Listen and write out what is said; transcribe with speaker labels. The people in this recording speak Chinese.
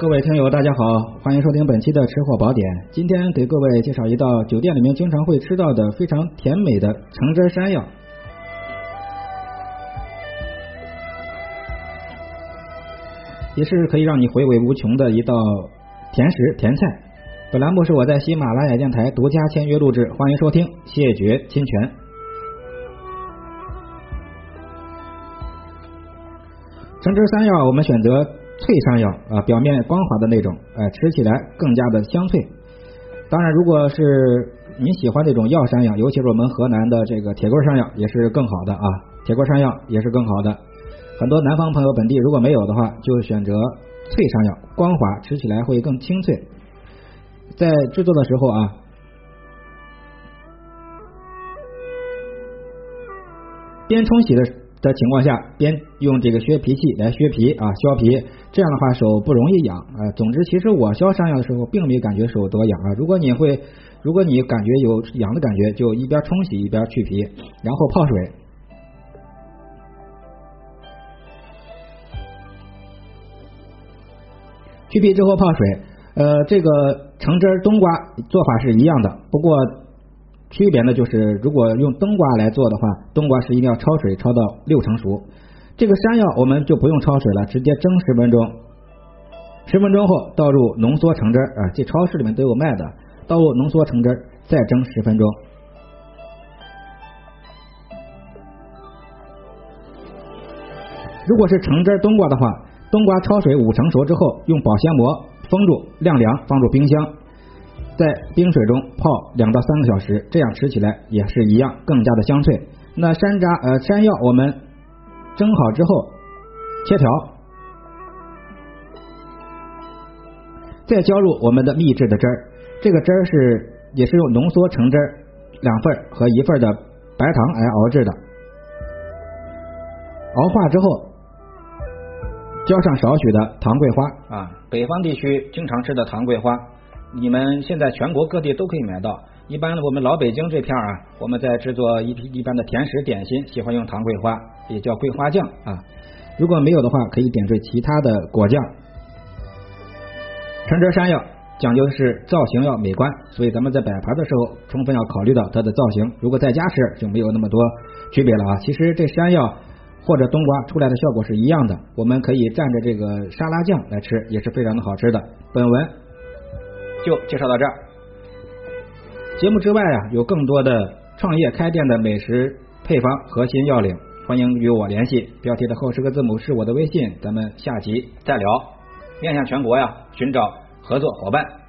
Speaker 1: 各位听友，大家好，欢迎收听本期的吃货宝典。今天给各位介绍一道酒店里面经常会吃到的非常甜美的橙汁山药，也是可以让你回味无穷的一道甜食甜菜。本栏目是我在喜马拉雅电台独家签约录制，欢迎收听，谢绝侵权。橙汁山药，我们选择。脆山药啊，表面光滑的那种，哎，吃起来更加的香脆。当然，如果是你喜欢这种药山药，尤其是我们河南的这个铁棍山药，也是更好的啊。铁棍山药也是更好的。很多南方朋友本地如果没有的话，就选择脆山药，光滑，吃起来会更清脆。在制作的时候啊，边冲洗的。的情况下，边用这个削皮器来削皮啊，削皮，这样的话手不容易痒啊。总之，其实我削山药的时候，并没感觉手多痒啊。如果你会，如果你感觉有痒的感觉，就一边冲洗一边去皮，然后泡水。去皮之后泡水，呃，这个橙汁冬瓜做法是一样的，不过。区别呢，就是如果用冬瓜来做的话，冬瓜是一定要焯水焯到六成熟。这个山药我们就不用焯水了，直接蒸十分钟。十分钟后倒入浓缩橙汁啊，这超市里面都有卖的，倒入浓缩橙汁再蒸十分钟。如果是橙汁冬瓜的话，冬瓜焯水五成熟之后，用保鲜膜封住晾凉，放入冰箱。在冰水中泡两到三个小时，这样吃起来也是一样，更加的香脆。那山楂呃山药我们蒸好之后切条，再浇入我们的秘制的汁儿。这个汁儿是也是用浓缩橙汁两份和一份的白糖来熬制的。熬化之后，浇上少许的糖桂花啊，北方地区经常吃的糖桂花。你们现在全国各地都可以买到。一般我们老北京这片啊，我们在制作一批一般的甜食点心，喜欢用糖桂花，也叫桂花酱啊。如果没有的话，可以点缀其他的果酱。橙汁山药讲究的是造型要美观，所以咱们在摆盘的时候，充分要考虑到它的造型。如果在家吃，就没有那么多区别了啊。其实这山药或者冬瓜出来的效果是一样的，我们可以蘸着这个沙拉酱来吃，也是非常的好吃的。本文。就介绍到这儿。节目之外啊，有更多的创业开店的美食配方核心要领，欢迎与我联系。标题的后十个字母是我的微信，咱们下集再聊。面向全国呀，寻找合作伙伴。